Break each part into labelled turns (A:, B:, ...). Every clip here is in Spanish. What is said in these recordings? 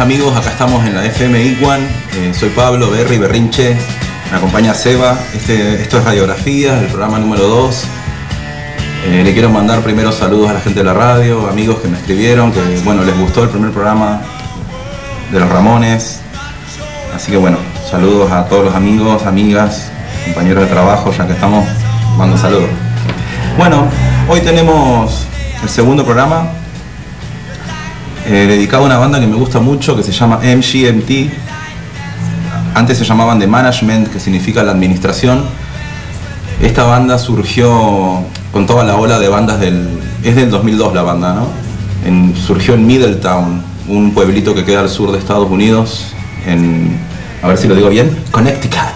A: tardes amigos, acá estamos en la FM Iguan. Eh, soy Pablo Berry Berrinche, me acompaña Seba. Este, esto es Radiografía, el programa número 2. Eh, le quiero mandar primero saludos a la gente de la radio, amigos que me escribieron, que bueno, les gustó el primer programa de los Ramones. Así que bueno, saludos a todos los amigos, amigas, compañeros de trabajo, ya que estamos, mando saludos. Bueno, hoy tenemos el segundo programa eh, dedicado a una banda que me gusta mucho que se llama MGMT. Antes se llamaban The Management, que significa la administración. Esta banda surgió con toda la ola de bandas del... Es del 2002 la banda, ¿no? surgió en Middletown, un pueblito que queda al sur de Estados Unidos, en... A ver si lo digo bien. Connecticut.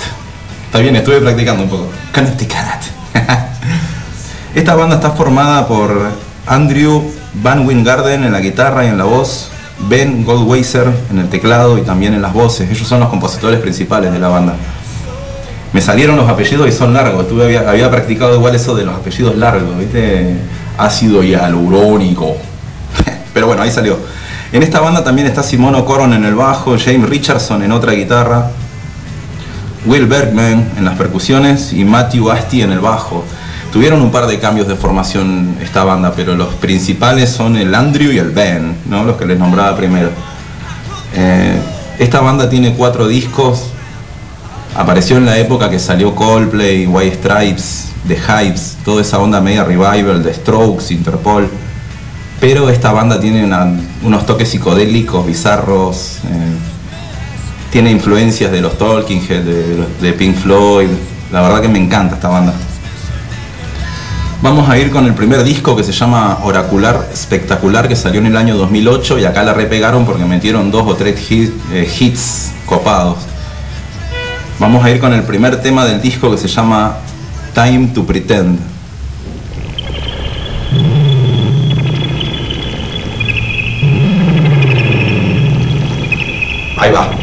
A: Está bien, estuve practicando un poco. Connecticut. Esta banda está formada por Andrew Van Wingarden en la guitarra y en la voz, Ben Goldweiser en el teclado y también en las voces. Ellos son los compositores principales de la banda. Me salieron los apellidos y son largos. Había, practicado igual eso de los apellidos largos, ¿viste? Ácido hialurónico. Pero bueno, ahí salió. En esta banda también está Simón O'Coron en el bajo, James Richardson en otra guitarra, Will Bergman en las percusiones y Matthew Asti en el bajo. Tuvieron un par de cambios de formación esta banda, pero los principales son el Andrew y el Ben, ¿no? los que les nombraba primero. Eh, esta banda tiene cuatro discos. Apareció en la época que salió Coldplay, White Stripes, The Hypes, toda esa onda media revival, The Strokes, Interpol. Pero esta banda tiene unos toques psicodélicos, bizarros. Eh, tiene influencias de los Talking Heads, de Pink Floyd. La verdad que me encanta esta banda. Vamos a ir con el primer disco que se llama Oracular Espectacular, que salió en el año 2008 y acá la repegaron porque metieron dos o tres eh, hits copados. Vamos a ir con el primer tema del disco que se llama Time to Pretend. Ahí va.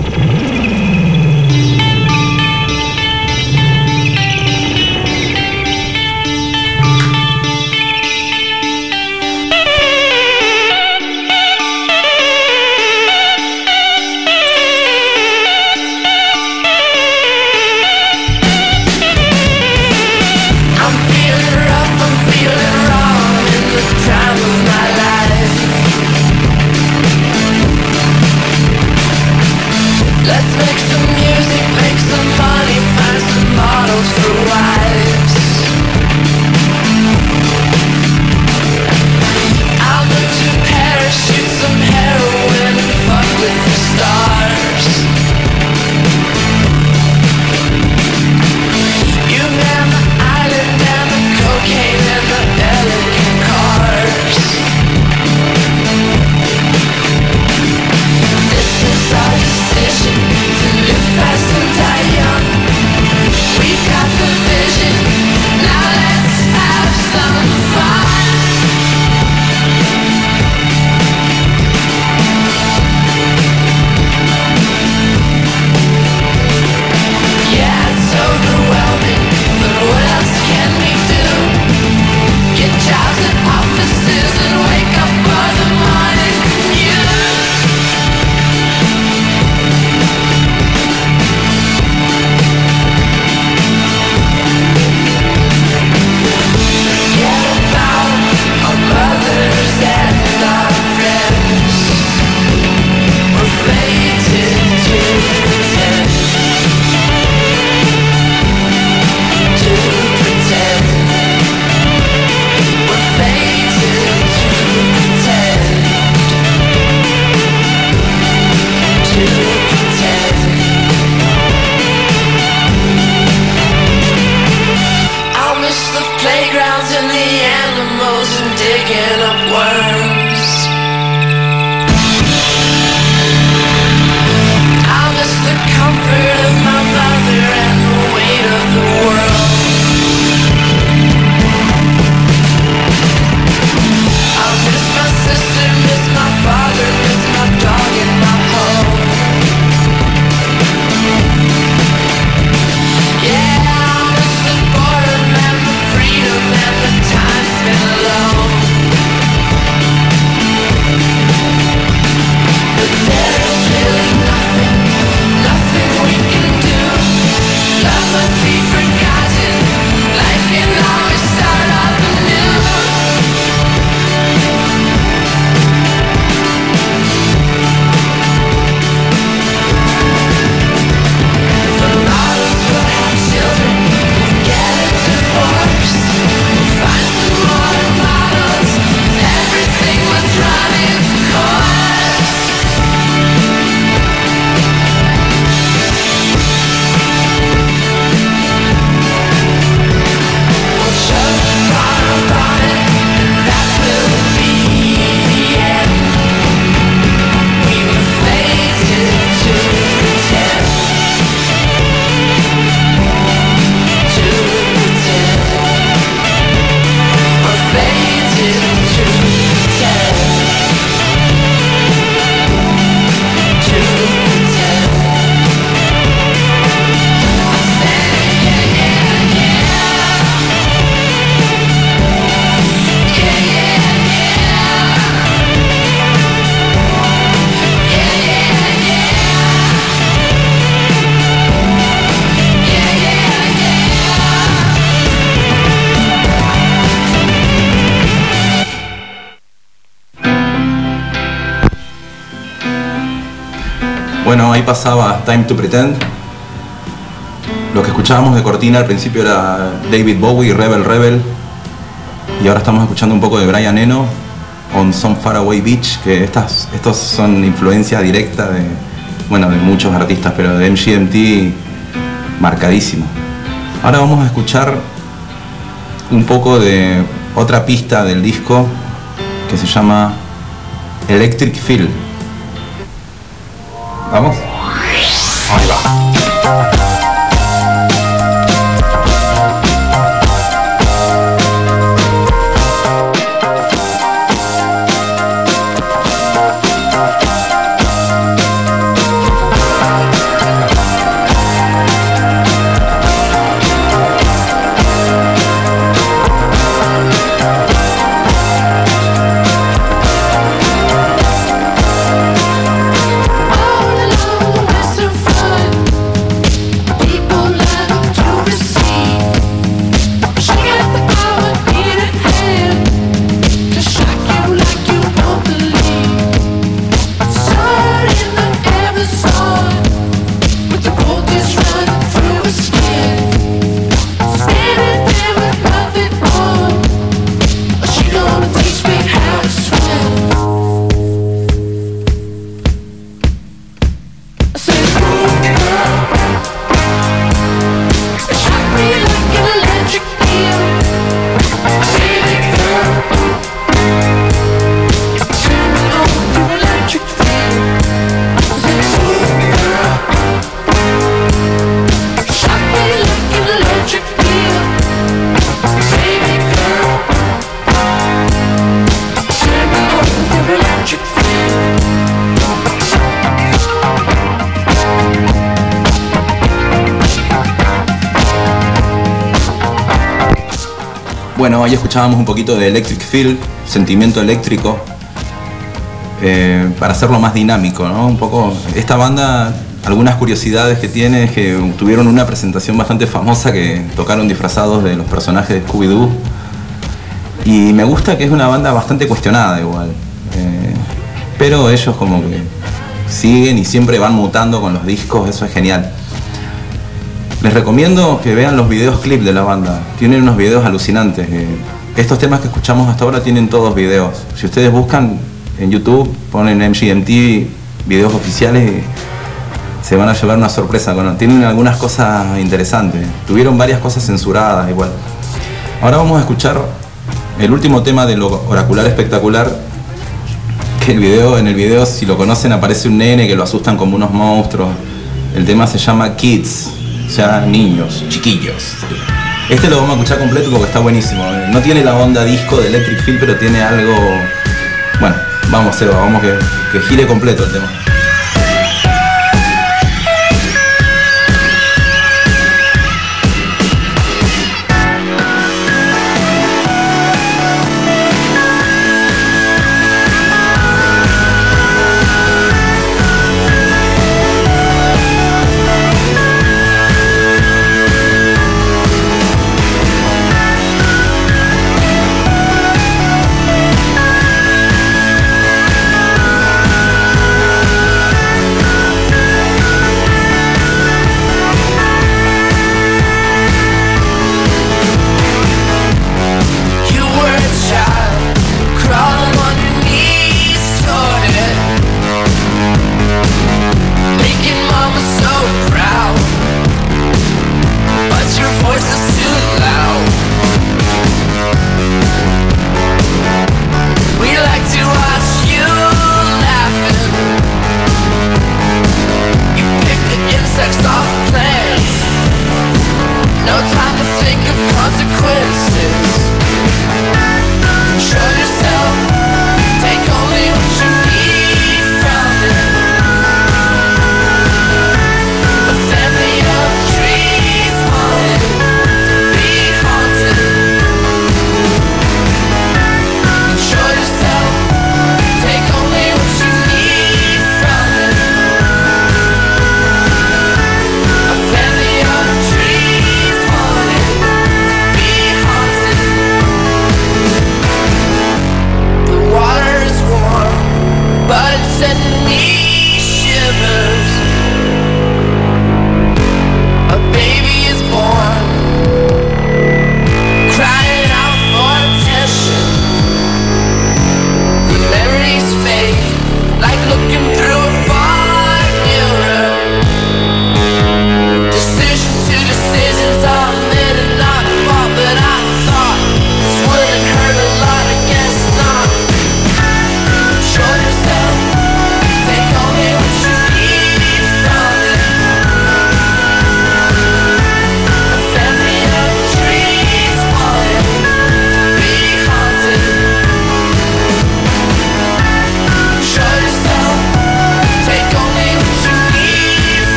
A: Pasaba Time to Pretend. Lo que escuchábamos de cortina al principio era David Bowie, Rebel Rebel. Y ahora estamos escuchando un poco de Brian Eno, On Some Faraway Beach, que estas, estos son influencia directa de, bueno, de muchos artistas, pero de MGMT marcadísimo. Ahora vamos a escuchar un poco de otra pista del disco que se llama Electric Feel. ¿Vamos? Bueno, ahí escuchábamos un poquito de Electric Feel, sentimiento eléctrico, eh, para hacerlo más dinámico, ¿no? Un poco, esta banda, algunas curiosidades que tiene es que tuvieron una presentación bastante famosa que tocaron disfrazados de los personajes de Scooby-Doo. Y me gusta que es una banda bastante cuestionada igual. Eh, pero ellos como que siguen y siempre van mutando con los discos, eso es genial. Les recomiendo que vean los videos clip de la banda. Tienen unos videos alucinantes. Eh, estos temas que escuchamos hasta ahora tienen todos videos. Si ustedes buscan en YouTube, ponen MGMT, videos oficiales y se van a llevar una sorpresa. Tienen algunas cosas interesantes. Tuvieron varias cosas censuradas igual. Ahora vamos a escuchar el último tema de lo oracular espectacular. Que el video, en el video, si lo conocen, aparece un nene que lo asustan como unos monstruos. El tema se llama Kids sea niños, chiquillos. Este lo vamos a escuchar completo porque está buenísimo. No tiene la onda disco de Electric Feel, pero tiene algo. Bueno, vamos, Seba, vamos que gire completo el tema.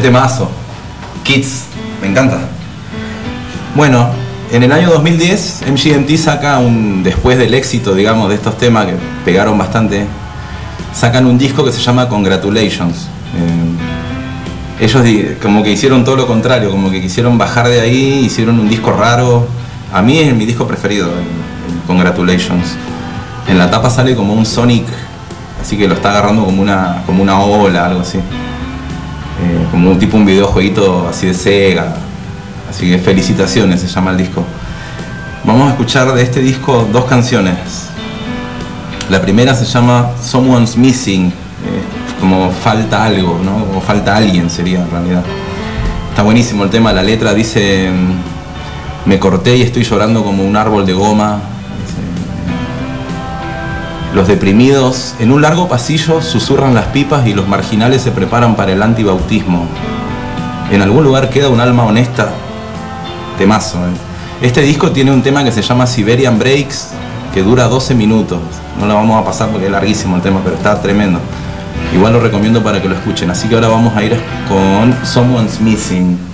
A: Qué temazo. Kids, me encanta. Bueno, en el año 2010 MGMT saca un, después del éxito, digamos, de estos temas que pegaron bastante, sacan un disco que se llama Congratulations. Eh, ellos como que hicieron todo lo contrario, como que quisieron bajar de ahí, hicieron un disco raro. A mí es mi disco preferido, Congratulations. En la tapa sale como un Sonic, así que lo está agarrando como una, como una ola, algo así. Eh, como un tipo un videojueguito así de Sega. Así que felicitaciones, se llama el disco. Vamos a escuchar de este disco dos canciones. La primera se llama Someone's Missing, eh, como falta algo, ¿no? O falta alguien sería en realidad. Está buenísimo el tema, la letra dice, me corté y estoy llorando como un árbol de goma, los deprimidos en un largo pasillo susurran las pipas y los marginales se preparan para el antibautismo. En algún lugar queda un alma honesta. Temazo. ¿eh? Este disco tiene un tema que se llama Siberian Breaks, que dura 12 minutos. No lo vamos a pasar porque es larguísimo el tema, pero está tremendo. Igual lo recomiendo para que lo escuchen. Así que ahora vamos a ir con Someone's Missing.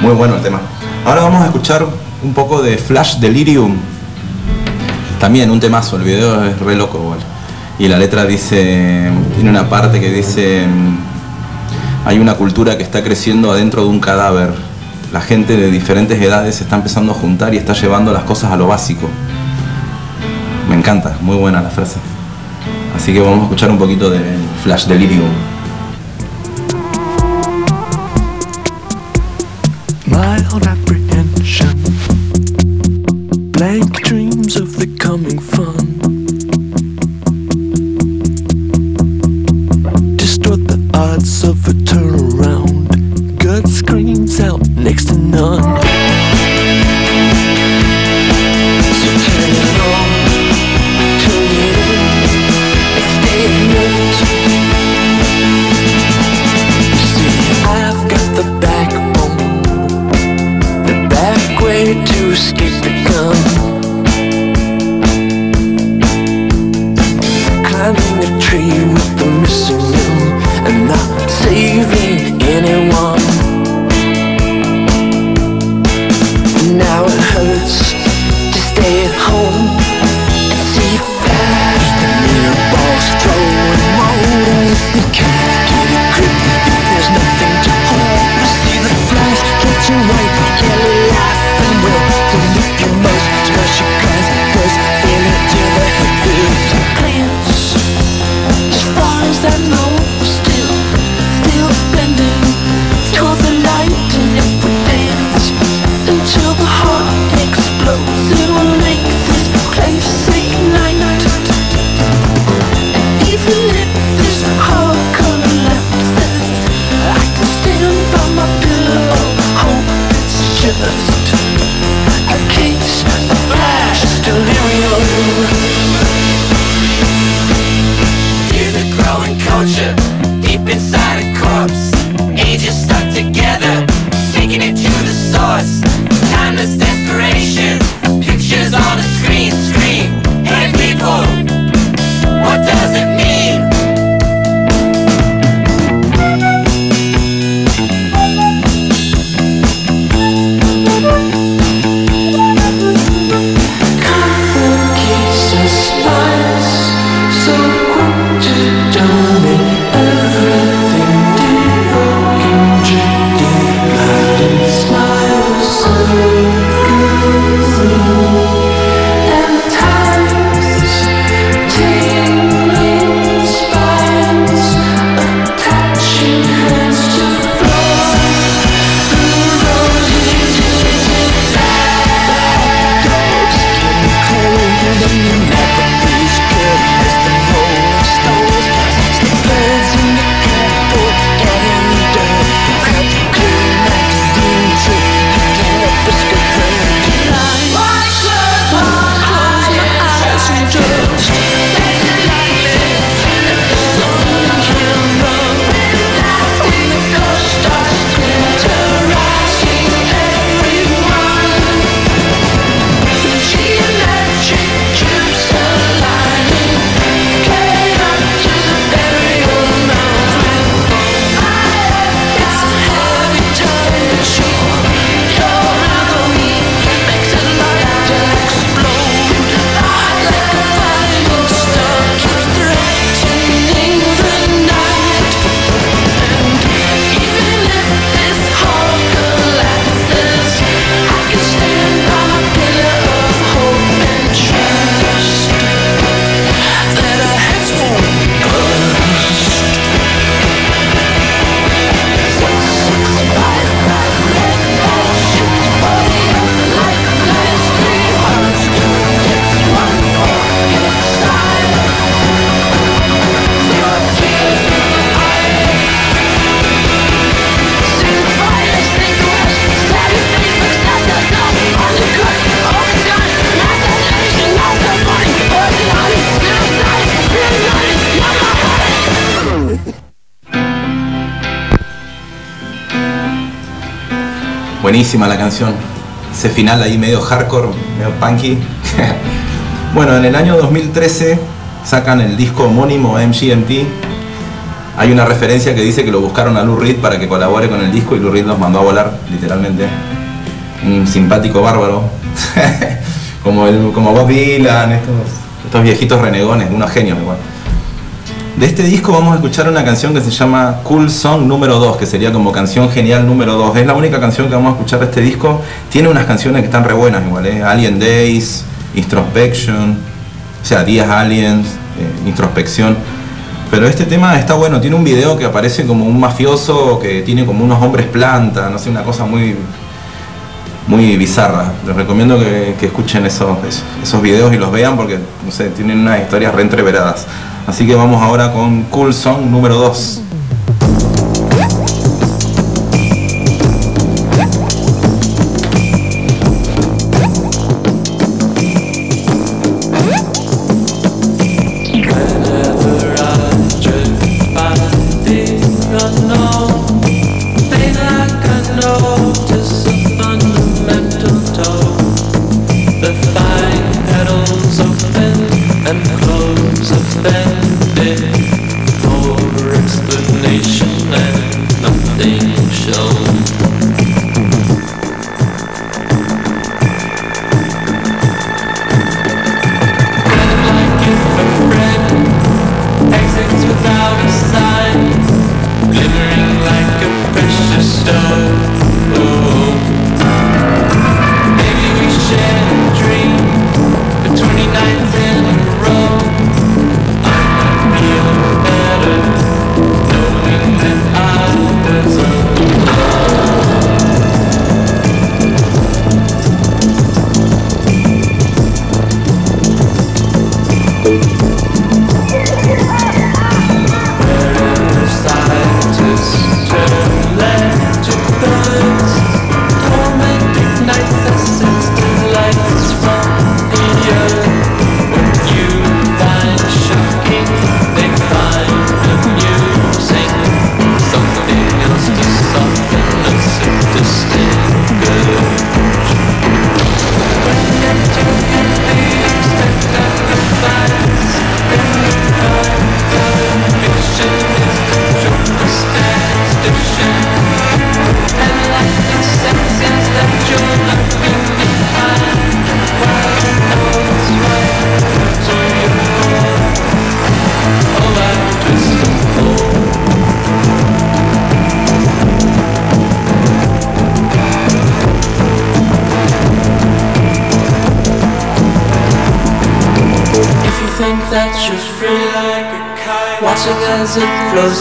A: Muy bueno el tema. Ahora vamos a escuchar un poco de Flash Delirium. También un temazo, el video es re loco igual. Y la letra dice, tiene una parte que dice, hay una cultura que está creciendo adentro de un cadáver. La gente de diferentes edades se está empezando a juntar y está llevando las cosas a lo básico. Me encanta, muy buena la frase. Así que vamos a escuchar un poquito de Flash Delirium. Buenísima la canción. Ese final ahí medio hardcore, medio punky. bueno, en el año 2013 sacan el disco homónimo MGMT. Hay una referencia que dice que lo buscaron a Lou Reed para que colabore con el disco y Lou Reed los mandó a volar, literalmente. Un simpático bárbaro. como, el, como Bob Dylan, estos, estos viejitos renegones, unos genios igual. De este disco vamos a escuchar una canción que se llama Cool Song número 2, que sería como canción genial número 2. Es la única canción que vamos a escuchar de este disco. Tiene unas canciones que están re buenas igual, ¿eh? Alien Days, Introspection, o sea, Días Aliens, eh, Introspección. Pero este tema está bueno, tiene un video que aparece como un mafioso que tiene como unos hombres planta, no sé, una cosa muy muy bizarra. Les recomiendo que, escuchen esos, esos, videos y los vean porque, no sé, tienen unas historias reentreveradas. Así que vamos ahora con Cool Song número 2.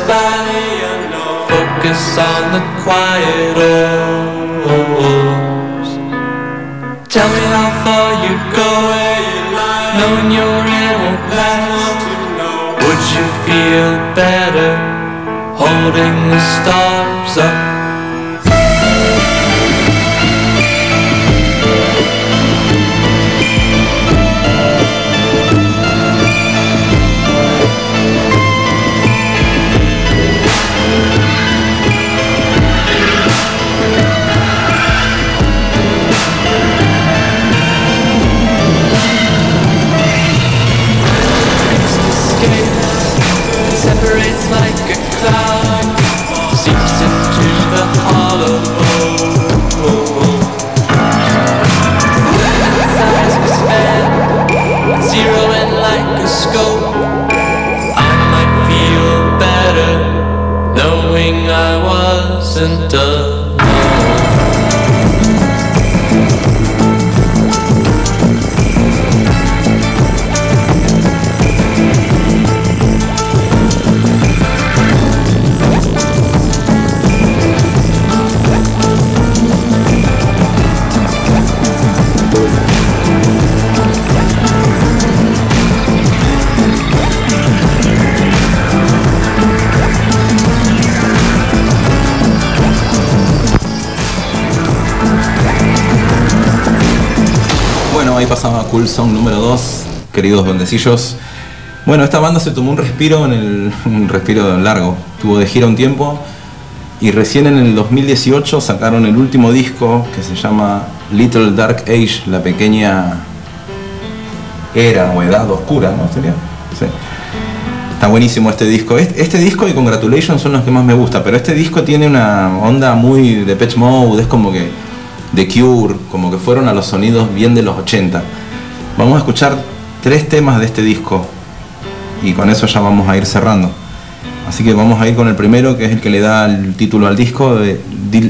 B: Flows by. Focus on the quiet holes. Tell me how far you go. Knowing your end won't last. Would you feel better holding the stars up?
A: and done. Cool Song número 2, queridos duendecillos. Bueno, esta banda se tomó un respiro en el un respiro largo. Tuvo de gira un tiempo y recién en el 2018 sacaron el último disco que se llama Little Dark Age, la pequeña era o edad oscura, ¿no? ¿Sería? Sí. Está buenísimo este disco. Este, este disco y Congratulations son los que más me gusta, pero este disco tiene una onda muy de Pitch Mode, es como que The Cure, como que fueron a los sonidos bien de los 80. Vamos a escuchar tres temas de este disco y con eso ya vamos a ir cerrando. Así que vamos a ir con el primero, que es el que le da el título al disco de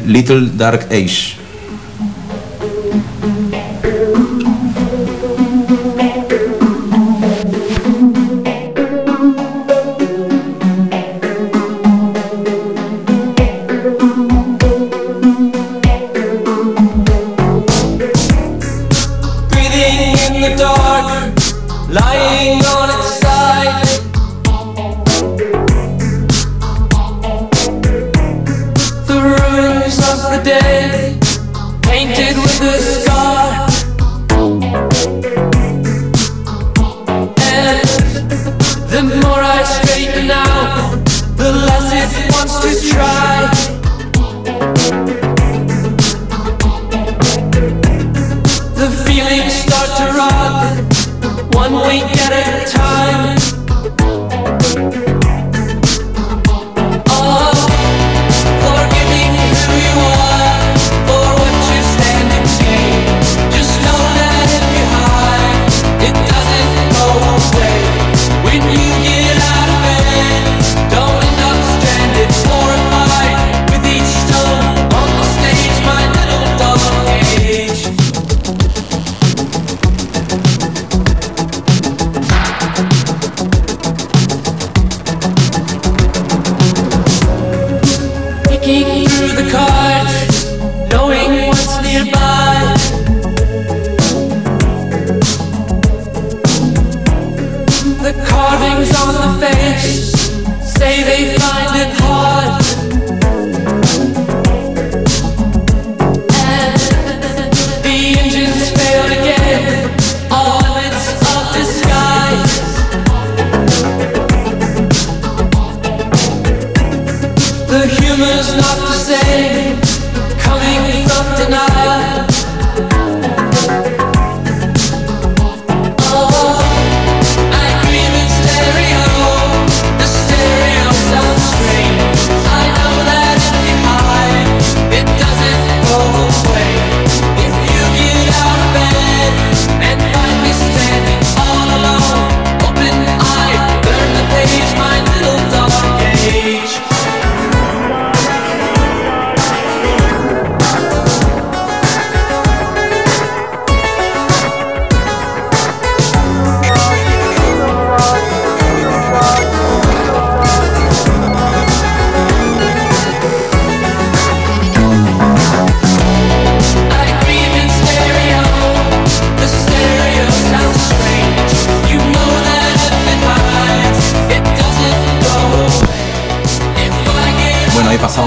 A: Little Dark Age.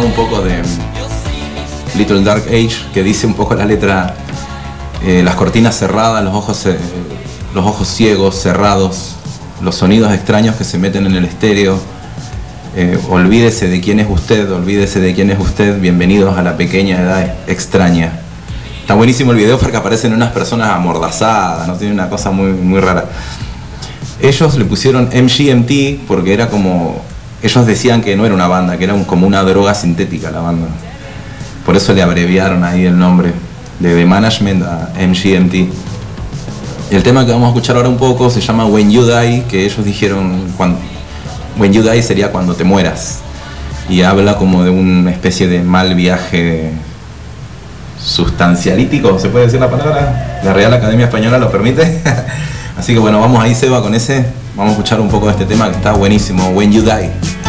A: Un poco de Little Dark Age, que dice un poco la letra, eh, las cortinas cerradas, los ojos, eh, los ojos ciegos, cerrados, los sonidos extraños que se meten en el estéreo. Eh, olvídese de quién es usted, olvídese de quién es usted, bienvenidos a la pequeña edad extraña. Está buenísimo el video porque aparecen unas personas amordazadas, ¿no? Tiene una cosa muy, muy rara. Ellos le pusieron MGMT porque era como. Ellos decían que no era una banda, que era como una droga sintética la banda. Por eso le abreviaron ahí el nombre de The Management a MGMT. El tema que vamos a escuchar ahora un poco se llama When You Die, que ellos dijeron When You Die sería cuando te mueras. Y habla como de una especie de mal viaje sustancialítico, ¿se puede decir la palabra? La Real Academia Española lo permite. Así que bueno, vamos ahí Seba con ese. Vamos a escuchar un poco de este tema que está buenísimo, When You Die.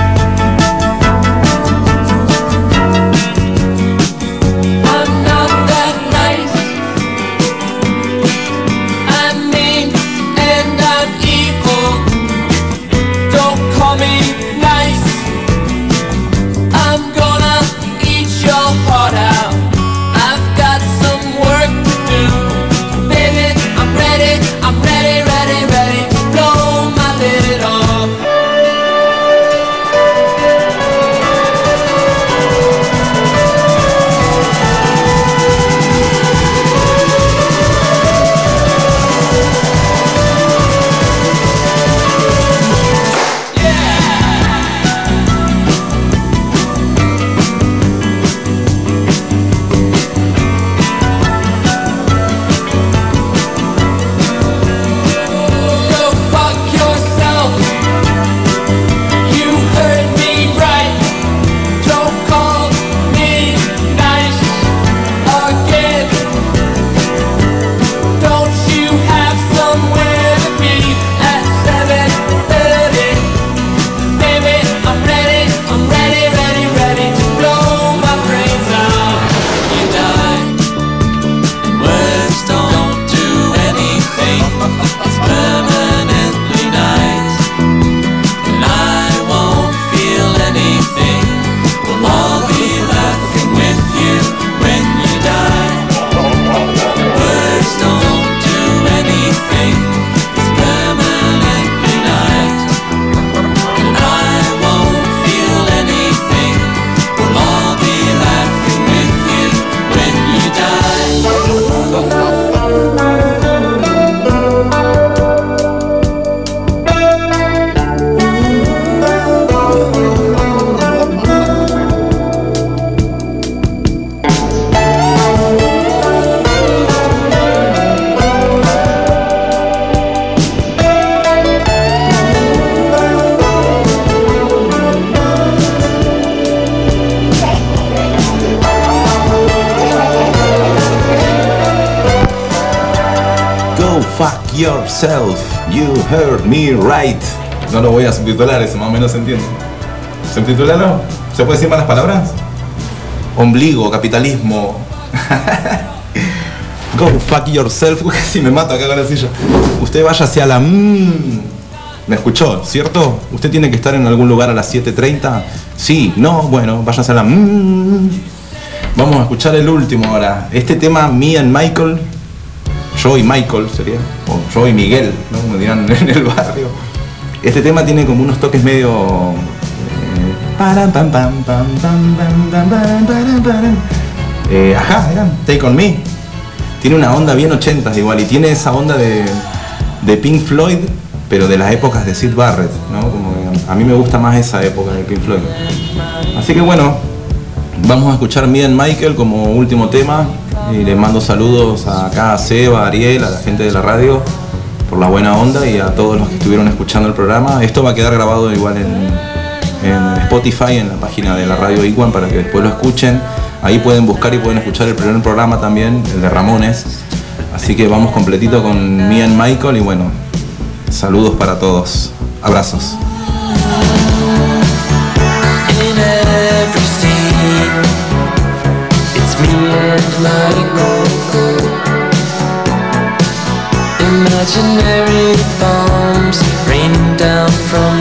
B: You heard me right.
A: No lo voy a subtitular, eso más o menos se entiende. ¿Subtitularlo? ¿Se puede decir malas palabras? Ombligo, capitalismo. Go fuck yourself. Casi me mato acá con la silla. Usted vaya hacia la... mm. ¿Me escuchó, cierto? ¿Usted tiene que estar en algún lugar a las 7.30? Sí, no, bueno, vaya hacia la... mm. Vamos a escuchar el último ahora. Este tema, Me and Michael, yo y Michael sería, o yo y Miguel, ¿no? como dirán en el barrio. Este tema tiene como unos toques medio... Eh, ajá, era Take On Me. Tiene una onda bien 80 igual y tiene esa onda de, de Pink Floyd, pero de las épocas de Sid Barrett, ¿no? Como a mí me gusta más esa época de Pink Floyd. Así que bueno, vamos a escuchar Me and Michael como último tema y les mando saludos a acá a Seba, a Ariel, a la gente de la radio por la buena onda y a todos los que estuvieron escuchando el programa. Esto va a quedar grabado igual en, Spotify, en la página de la radio Iguan para que después lo escuchen. Ahí pueden buscar y pueden escuchar el primer programa también, el de Ramones. Así que vamos completito con Me and Michael y bueno, saludos para todos. Abrazos.
B: Imaginary bombs raining down from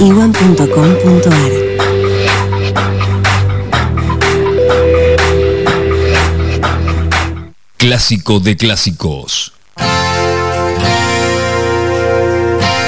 C: iwan.com.ar.
D: Clásico de clásicos.